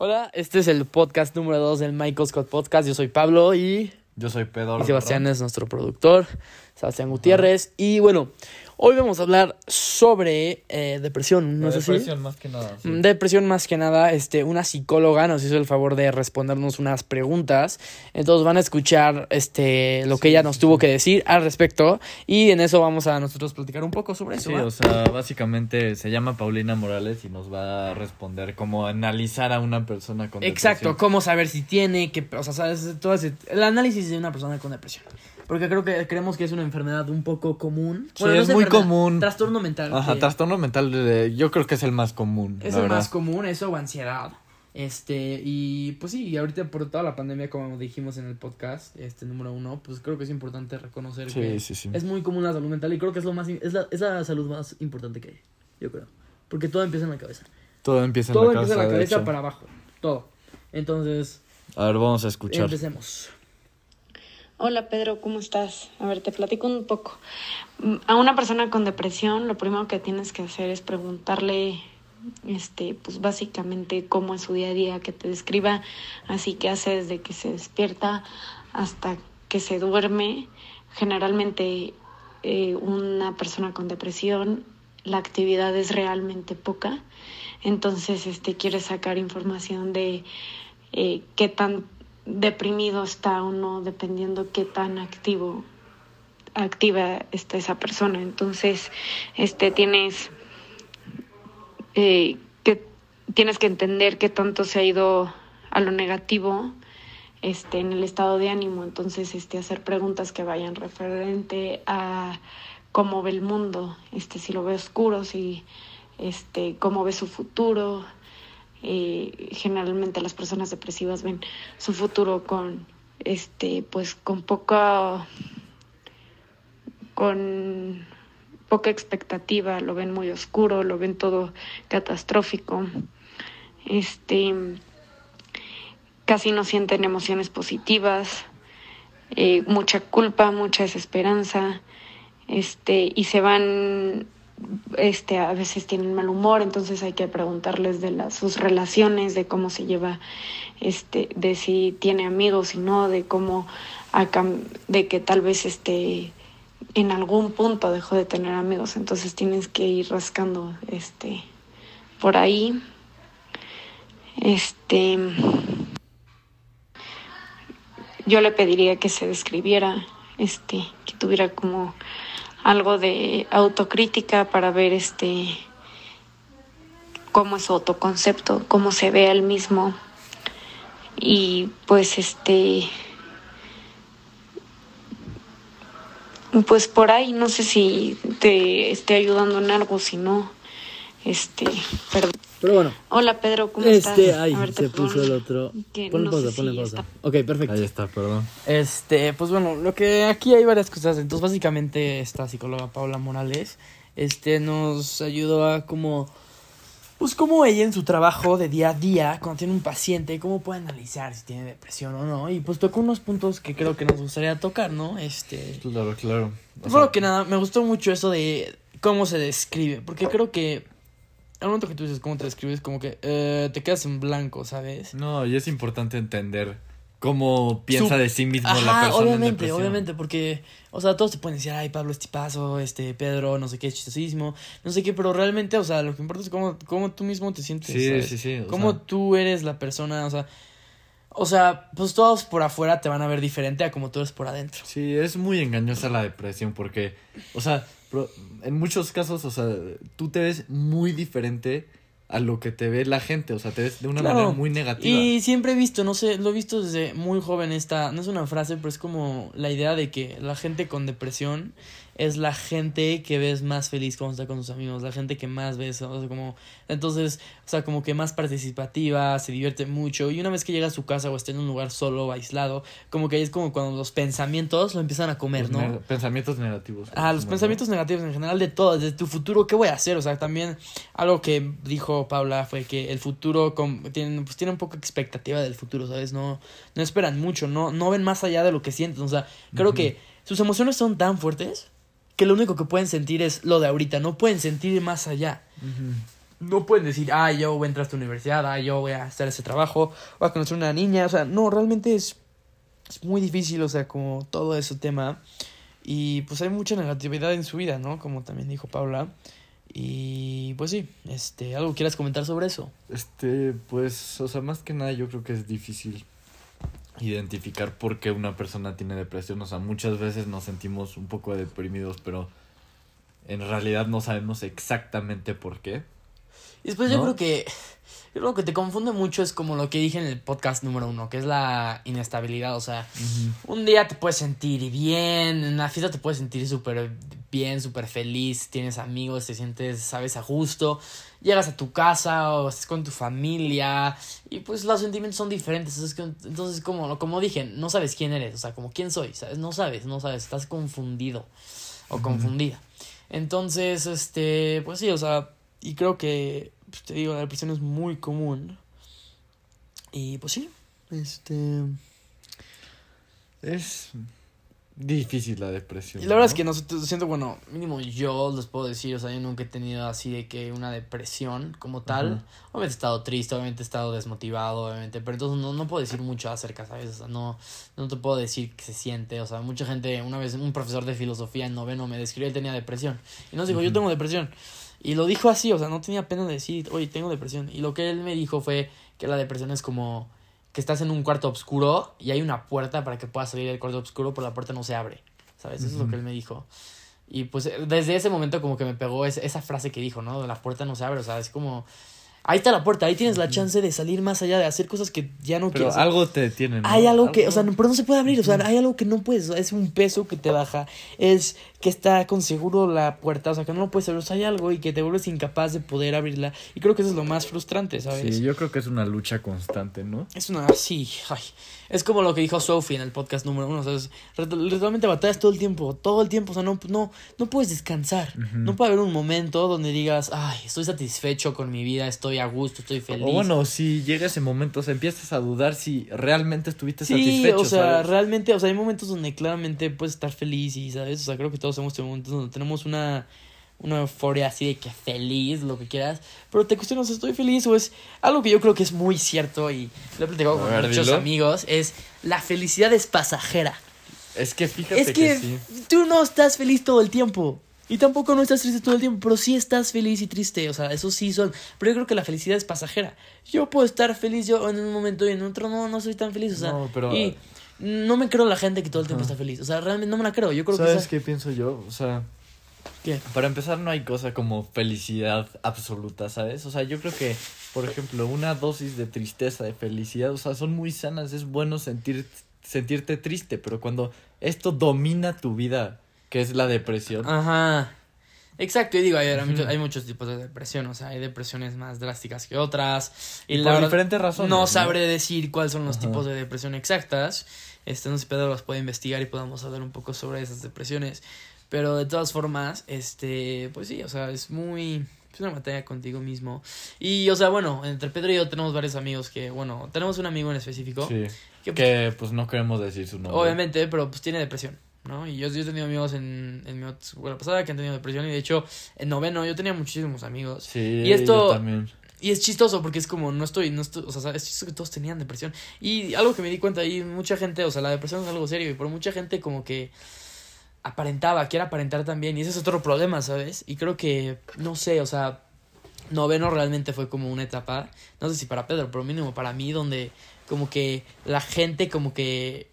Hola, este es el podcast número 2 del Michael Scott Podcast. Yo soy Pablo y, Yo soy Pedro. y Sebastián es nuestro productor, Sebastián Gutiérrez. Y bueno, hoy vamos a hablar sobre eh, depresión, ¿no La es así? depresión más que nada. sí. Mm, Depresión más que nada, este, una psicóloga nos hizo el favor de respondernos unas preguntas. Entonces van a escuchar este lo que ella nos tuvo que decir al respecto. Y en eso vamos a nosotros platicar un poco sobre eso. Sí, ¿va? o sea, básicamente se llama Paulina Morales y nos va a responder cómo analizar a una persona con Exacto, depresión. cómo saber si tiene, que, o sea, sabes, todo ese, el análisis de una persona con depresión. Porque creo que creemos que es una enfermedad un poco común. Sí, es muy común. Trastorno mental. Ajá, que trastorno mental de- yo creo que es el más común. es el verdad. más común, eso o ansiedad. Este, y pues sí, ahorita por toda la pandemia, como dijimos en el podcast, este número uno, pues creo que es importante reconocer Sí, que sí, es muy común la salud mental y creo que es lo más, es la, es la salud más importante que hay, yo creo. Porque todo empieza en la cabeza. Todo empieza en todo la empieza en cabeza. la cabeza para abajo, todo. Entonces, A ver, vamos a escuchar. empecemos. Hola Pedro, ¿cómo estás? A ver, te platico un poco. Mm, A una persona con depresión, lo primero que tienes que hacer es preguntarle, este, pues básicamente cómo es su día a día, que te describa así que hace desde que se despierta hasta que se duerme. Generalmente eh, una persona con depresión, la actividad es realmente poca, entonces este quiere sacar información de eh, qué tan deprimido está o no, dependiendo qué tan activo activa está esa persona. Entonces, este tienes eh, que tienes que entender qué tanto se ha ido a lo negativo este en el estado de ánimo entonces este hacer preguntas que vayan referente a cómo ve el mundo este si lo ve oscuro si este cómo ve su futuro generalmente las personas depresivas ven su futuro con este pues con poca con poca expectativa lo ven muy oscuro lo ven todo catastrófico este casi no sienten emociones positivas eh, mucha culpa mucha desesperanza este y se van este a veces tienen mal humor entonces hay que preguntarles de las sus relaciones de cómo se lleva este de si tiene amigos y no de cómo de que tal vez este en algún punto dejó de tener amigos. Entonces tienes que ir rascando este por ahí. Este yo le pediría que se describiera este que tuviera como algo de autocrítica para ver este cómo es su autoconcepto, cómo se ve él mismo. Y pues este pues por ahí no sé si te esté ayudando en algo si no este perdón Pero bueno, hola Pedro cómo este, estás ay, ver, se puso el otro. Ponle no pausa, ponle si pausa. está- Ok, perfecto. Ahí está, perdón. Este, pues bueno, lo que aquí hay varias cosas. Entonces, básicamente, esta psicóloga Paula Morales, este, nos ayudó a como, pues como ella en su trabajo de día a día, cuando tiene un paciente, cómo puede analizar si tiene depresión o no. Y pues tocó unos puntos que creo que nos gustaría tocar, ¿no? Este, Claro, claro. O primero sea, que nada, me gustó mucho eso de cómo se describe, porque creo que al momento que tú dices cómo te describes, como que eh, te quedas en blanco, ¿sabes? No, y es importante entender cómo piensa Su- de sí mismo la Ajá, persona. en obviamente, depresión. obviamente, porque, o sea, todos te pueden decir, ay, Pablo es tipazo, este, Pedro, no sé qué, chistosísimo, no sé qué, pero realmente, o sea, lo que importa es cómo, cómo tú mismo te sientes, Sí, ¿sabes? sí, sí. Cómo sea, tú eres la persona, o sea, o sea, pues todos por afuera te van a ver diferente a como tú eres por adentro. Sí, es muy engañosa la depresión porque, o sea, en muchos casos, o sea, tú te ves muy diferente a lo que te ve la gente, o sea, te ves de una Claro. manera muy negativa. Y siempre he visto, no sé, lo he visto desde muy joven esta, no es una frase, pero es como la idea de que la gente con depresión es la gente que ves más feliz cuando está con sus amigos, la gente que más ves, o sea, como, entonces, o sea, como que más participativa, se divierte mucho, y una vez que llega a su casa o está en un lugar solo o aislado, como que es como cuando los pensamientos lo empiezan a comer, Los ¿no? ne- Pensamientos negativos. Ah, los pensamientos negativos en general de todo, de tu futuro, ¿qué voy a hacer? O sea, también algo que dijo Paula fue que el futuro com- tienen, pues tienen poca expectativa del futuro, ¿sabes? No, no esperan mucho, no, no ven más allá de lo que sienten. O sea, creo que sus emociones son tan fuertes que lo único que pueden sentir es lo de ahorita, no pueden sentir más allá. No pueden decir, ah, yo voy a entrar a esta universidad, ah, yo voy a hacer ese trabajo, voy a conocer una niña, o sea, no, realmente es, es muy difícil, o sea, como todo ese tema. Y pues hay mucha negatividad en su vida, ¿no? Como también dijo Paula. Y pues sí, este, ¿algo quieras comentar sobre eso? Este, pues, o sea, más que nada yo creo que es difícil identificar por qué una persona tiene depresión. O sea, muchas veces nos sentimos un poco deprimidos, pero en realidad no sabemos exactamente por qué. Y después yo creo que yo creo que te confunde mucho es como lo que dije en el podcast número uno, que es la inestabilidad. O sea, un día te puedes sentir bien, en la fiesta te puedes sentir súper bien, súper feliz, tienes amigos, te sientes, sabes, a gusto. Llegas a tu casa o estás con tu familia y pues los sentimientos son diferentes. Entonces, como, como dije, no sabes quién eres, o sea, como quién soy, ¿sabes? No sabes, no sabes, estás confundido o confundida. Entonces, este, pues sí, o sea, y creo que pues, te digo, la depresión es muy común. Y pues sí, este... Es difícil la depresión. Y la verdad es que no siento, bueno, mínimo yo les puedo decir, o sea, yo nunca he tenido así de que una depresión como tal. Obviamente he estado triste, obviamente he estado desmotivado, obviamente, pero entonces no, no puedo decir mucho acerca, ¿sabes? O sea, no, no te puedo decir que se siente, o sea, mucha gente, una vez un profesor de filosofía en noveno me describió, él tenía depresión. Y nos dijo, yo tengo depresión. Y lo dijo así, o sea, no tenía pena de decir, oye, tengo depresión. Y lo que él me dijo fue que la depresión es como que estás en un cuarto oscuro y hay una puerta para que puedas salir del cuarto oscuro, pero la puerta no se abre. ¿Sabes? Eso es lo que él me dijo. Y pues desde ese momento como que me pegó esa, esa frase que dijo, ¿no? La puerta no se abre, o sea, es como Ahí está la puerta, ahí tienes la chance de salir más allá, de hacer cosas que ya no quieres. Pero algo te detiene, Hay algo, que, o sea, no, pero no se puede abrir, o sea, hay algo que no puedes, es un peso que te baja, es que está con seguro la puerta, o sea, que no lo puedes abrir, o sea, hay algo y que te vuelves incapaz de poder abrirla. Y creo que eso es lo más frustrante, ¿sabes? Sí, yo creo que es una lucha constante, ¿no? Es una, sí, ay. Es como lo que dijo Sophie en el podcast número uno, o sea, realmente batallas todo el tiempo, todo el tiempo, o sea, no, no, no puedes descansar. No puede haber un momento donde digas, ay, estoy satisfecho con mi vida, estoy a gusto, estoy feliz. O bueno, si llega ese momento, o sea, empiezas a dudar si realmente estuviste satisfecho. Sí, o sea, realmente, o sea, hay momentos donde claramente puedes estar feliz y, ¿sabes? O sea, creo que todos hemos tenido momentos donde tenemos una una euforia así de que feliz, lo que quieras, pero te cuestionas, estoy feliz o es algo que yo creo que es muy cierto y lo he platicado con muchos amigos, es la felicidad es pasajera. Es que fíjate es que, tú no estás feliz todo el tiempo. Y tampoco no estás triste todo el tiempo, pero sí estás feliz y triste, o sea, eso sí son. Pero yo creo que la felicidad es pasajera. Yo puedo estar feliz yo en un momento y en otro no, no soy tan feliz, o sea. No, pero, y no me creo la gente que todo el tiempo está feliz, o sea, realmente no me la creo. Yo creo ¿Sabes qué pienso yo? O sea, para empezar, no hay cosa como felicidad absoluta, ¿sabes? O sea, yo creo que, por ejemplo, una dosis de tristeza, de felicidad, o sea, son muy sanas. Es bueno sentir, sentirte triste, pero cuando esto domina tu vida, que es la depresión. Ajá. Exacto, y digo, hay, hay, muchos tipos de depresión, o sea, hay depresiones más drásticas que otras. Y, por diferentes razones. No, sabré decir cuáles son los tipos de depresión exactas. Este, no sé si Pedro los puede investigar y podamos hablar un poco sobre esas depresiones. Pero de todas formas, este, pues sí, o sea, es muy... Es una batalla contigo mismo. Y, o sea, bueno, entre Pedro y yo tenemos varios amigos que, bueno, tenemos un amigo en específico. Sí. Que, pues, no queremos decir su nombre. Obviamente, pero pues tiene depresión. ¿no? Y yo, yo he tenido amigos en, en mi escuela pasada que han tenido depresión y de hecho en noveno yo tenía muchísimos amigos. Sí, y esto también. Y es chistoso porque es como no estoy, no estoy, o sea, es chistoso que todos tenían depresión. Y algo que me di cuenta ahí, mucha gente, o sea, la depresión es algo serio y por mucha gente como que aparentaba, quiere aparentar también, y ese es otro problema, ¿sabes? Y creo que, no sé, o sea, noveno realmente fue como una etapa, no sé si para Pedro, pero mínimo para mí, donde como que la gente como que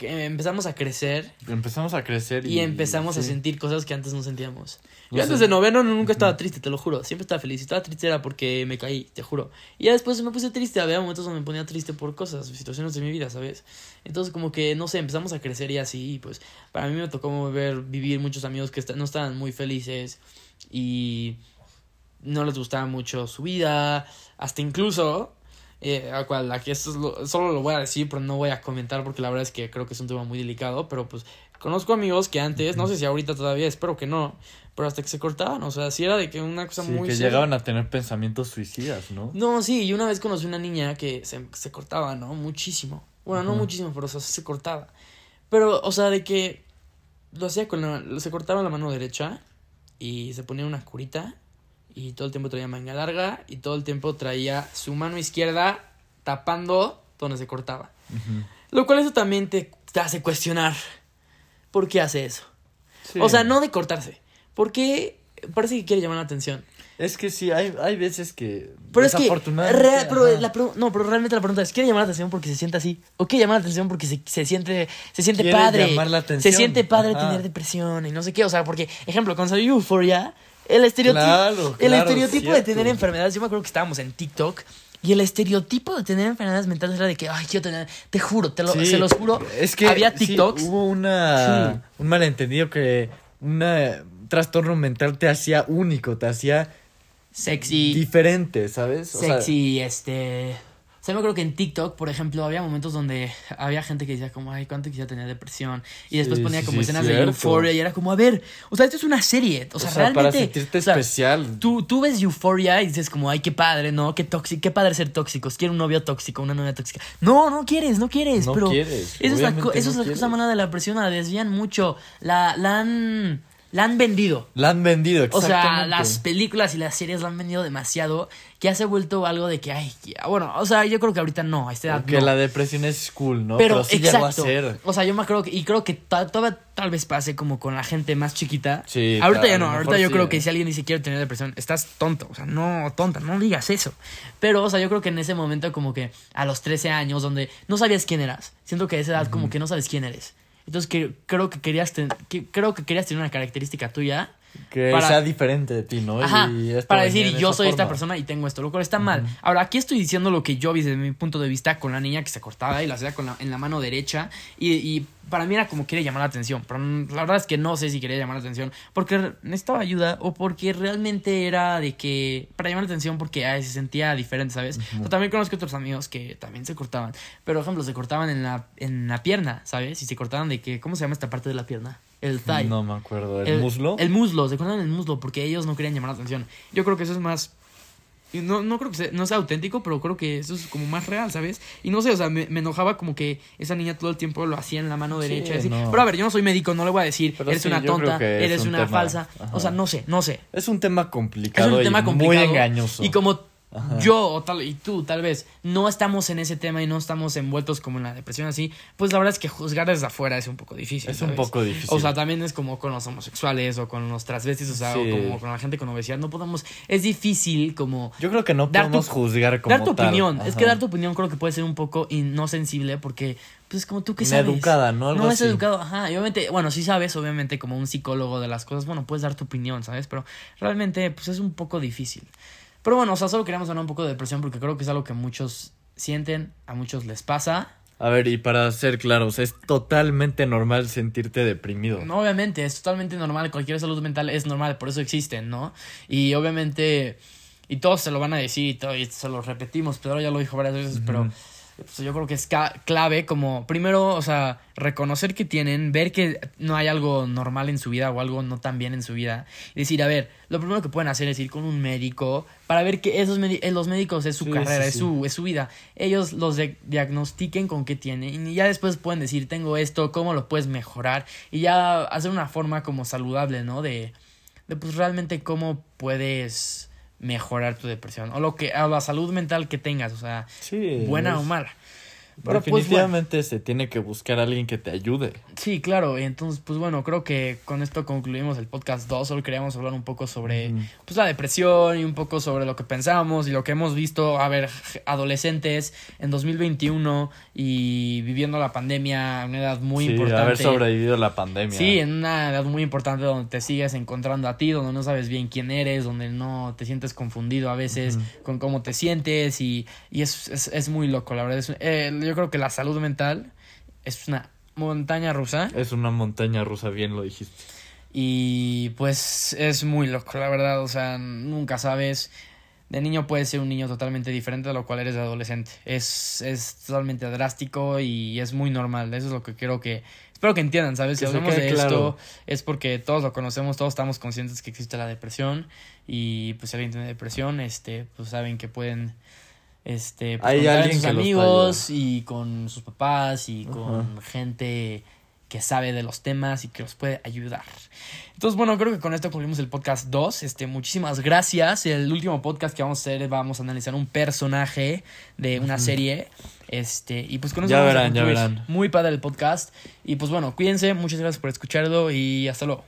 empezamos a crecer. Empezamos a crecer y, empezamos a sentir cosas que antes no sentíamos. Yo antes de noveno nunca estaba triste, te lo juro. Siempre estaba feliz. Si estaba triste era porque me caí, te juro. Y ya después me puse triste. Había momentos donde me ponía triste por cosas, situaciones de mi vida, ¿sabes? Entonces como que, no sé, empezamos a crecer y así. Y pues para mí me tocó ver, vivir muchos amigos que no estaban muy felices y no les gustaba mucho su vida. Hasta incluso eh, a cual aquí esto solo lo voy a decir, pero no voy a comentar porque la verdad es que creo que es un tema muy delicado, pero pues conozco amigos que antes, no sé si ahorita todavía, espero que no, pero hasta que se cortaban, o sea, si era de que una cosa sí, muy... que llegaban a tener pensamientos suicidas, ¿no? No, sí, y una vez conocí una niña que se, se cortaba, ¿no? Muchísimo. Bueno, no muchísimo, pero o sea, se cortaba. Pero, o sea, de que lo hacía con la... Se cortaba la mano derecha y se ponía una curita y todo el tiempo traía manga larga y todo el tiempo traía su mano izquierda tapando donde se cortaba. Lo cual eso también te, hace cuestionar por qué hace eso. O sea, no de cortarse, porque parece que quiere llamar la atención. Es que sí, hay, hay veces que. Pero es que. pero no, pero realmente la pregunta es: ¿quiere llamar la atención porque se siente así? ¿O quiere llamar la atención porque se, se siente, se siente padre? Llamar la atención. Se siente padre tener depresión y no sé qué. O sea, porque, ejemplo, cuando salió Euphoria, el estereotipo, el estereotipo de tener enfermedades. Yo me acuerdo que estábamos en TikTok. Y el estereotipo de tener enfermedades mentales era de que, ay, quiero tener, te juro, te lo, se los juro. Es que había TikToks. hubo una, un malentendido que un trastorno mental te hacía único, te hacía sexy. Diferente, ¿sabes? sexy, este. O sea, me acuerdo que en TikTok, por ejemplo, había momentos donde había gente que decía como, ay, cuánto quisiera tener depresión. Y después ponía como escenas de Euphoria y era como, a ver, o sea, esto es una serie. O sea, realmente. Para sentirte especial. Tú, tú ves Euphoria y dices como, ay, qué padre, ¿no? Qué tóxico, qué padre ser tóxicos. Quiero un novio tóxico, una novia tóxica. No, no quieres, no quieres. No pero quieres. Eso es la, eso es la cosa mala de la presión, la desvían mucho. La, la han la han vendido. La han vendido, exactamente. O sea, las películas y las series la han vendido demasiado que se ha vuelto algo de que, ay, bueno, o sea, yo creo que ahorita no, a esta edad Que la depresión es cool, ¿no? Pero, sí exacto. a ser. O sea, yo me creo que, y creo que todavía tal vez pase como con la gente más chiquita. Sí. Ahorita ya no, ahorita yo creo que si alguien dice quiero tener depresión, estás tonto, o sea, no, tonta, no digas eso. Pero, o sea, yo creo que en ese momento como que a los 13 años, donde no sabías quién eras, siento que a esa edad como que no sabes quién eres. Entonces que, creo que querías que, creo que querías tener una característica tuya que sea diferente de ti, ¿no? Ajá, para decir, yo soy esta persona y tengo esto, lo cual está mal. Ahora, aquí estoy diciendo lo que yo vi desde mi punto de vista con la niña que se cortaba y la hacía con la, en la mano derecha. Y, y, para mí era como quiere llamar la atención. Pero la verdad es que no sé si quería llamar la atención porque necesitaba ayuda o porque realmente era de que. Para llamar la atención porque se sentía diferente, ¿sabes? también conozco otros amigos que también se cortaban. Pero, por ejemplo, se cortaban en la, en la pierna, ¿sabes? Y se cortaban de que. ¿Cómo se llama esta parte de la pierna? El thigh. No me acuerdo. ¿El, muslo? El muslo, se cortan el muslo porque ellos no querían llamar la atención. Yo creo que eso es más. No, no creo que sea, no sea auténtico, pero creo que eso es como más real, ¿sabes? Y no sé, o sea, me, enojaba como que esa niña todo el tiempo lo hacía en la mano derecha. Pero a ver, yo no soy médico, no le voy a decir, eres una tonta, eres una falsa. O sea, no sé, no sé. Es un tema complicado. Es un tema complicado. Muy engañoso. Y como yo o tal, y tú tal vez no estamos en ese tema y no estamos envueltos como en la depresión así, pues la verdad es que juzgar desde afuera es un poco difícil. Es un poco difícil. O sea, también es como con los homosexuales o con los transvestis, o sea, o como con la gente con obesidad, no podemos, es difícil como... Yo creo que no podemos juzgar como Dar tu opinión, es que dar tu opinión creo que puede ser un poco no sensible porque pues como tú que sabes. Educada, ¿no? no es educado, ajá. Y obviamente, bueno, sí sabes, obviamente, como un psicólogo de las cosas, bueno, puedes dar tu opinión, ¿sabes? Pero realmente, pues es un poco difícil. Pero bueno, o sea, solo queríamos hablar un poco de depresión porque creo que es algo que muchos sienten, a muchos les pasa. A ver, y para ser claros, es totalmente normal sentirte deprimido. No, obviamente, es totalmente normal. Cualquier salud mental es normal, por eso existen, ¿no? Y obviamente, y todos se lo van a decir y, todo, y se lo repetimos, Pedro ya lo dijo varias veces, pero yo creo que es clave como primero, o sea, reconocer que tienen, ver que no hay algo normal en su vida o algo no tan bien en su vida y decir, a ver, lo primero que pueden hacer es ir con un médico para ver que esos eh, los médicos es su carrera, Es, su, es su vida. Ellos los diagnostiquen con qué tienen y ya después pueden decir, tengo esto, cómo lo puedes mejorar y ya hacer una forma como saludable, ¿no? De, de pues realmente cómo puedes mejorar tu depresión o lo que a la salud mental que tengas, o sea, buena o mala. Pero pues, Definitivamente se tiene que buscar a alguien que te ayude. Sí, claro. Entonces, pues bueno, creo que con esto concluimos el podcast 2. Solo queríamos hablar un poco sobre pues, la depresión y un poco sobre lo que pensamos y lo que hemos visto. A ver, adolescentes en 2021 y viviendo la pandemia en una edad muy sí, importante. haber sobrevivido la pandemia. Sí, en una edad muy importante donde te sigues encontrando a ti, donde no sabes bien quién eres, donde no te sientes confundido a veces con cómo te sientes y, y es, es, es, muy loco, la verdad. Es, eh, yo creo que la salud mental es una montaña rusa. Es una montaña rusa, bien lo dijiste. Y pues es muy loco, la verdad. O sea, nunca sabes. De niño puedes ser un niño totalmente diferente a lo cual eres de adolescente. Es, es totalmente drástico y es muy normal. Eso es lo que creo que. Espero que entiendan, ¿sabes? Si hablamos de esto, es porque todos lo conocemos, todos estamos conscientes que existe la depresión. Y pues si alguien tiene depresión, este, pues saben que pueden este, pues, Hay con sus amigos y con sus papás y con gente que sabe de los temas y que los puede ayudar. Entonces, bueno, creo que con esto concluimos el podcast 2. Este, muchísimas gracias. El último podcast que vamos a hacer, vamos a analizar un personaje de una serie. Este, y pues con eso ya vamos verán, a ya verán. Muy padre el podcast. Y pues bueno, cuídense, muchas gracias por escucharlo y hasta luego.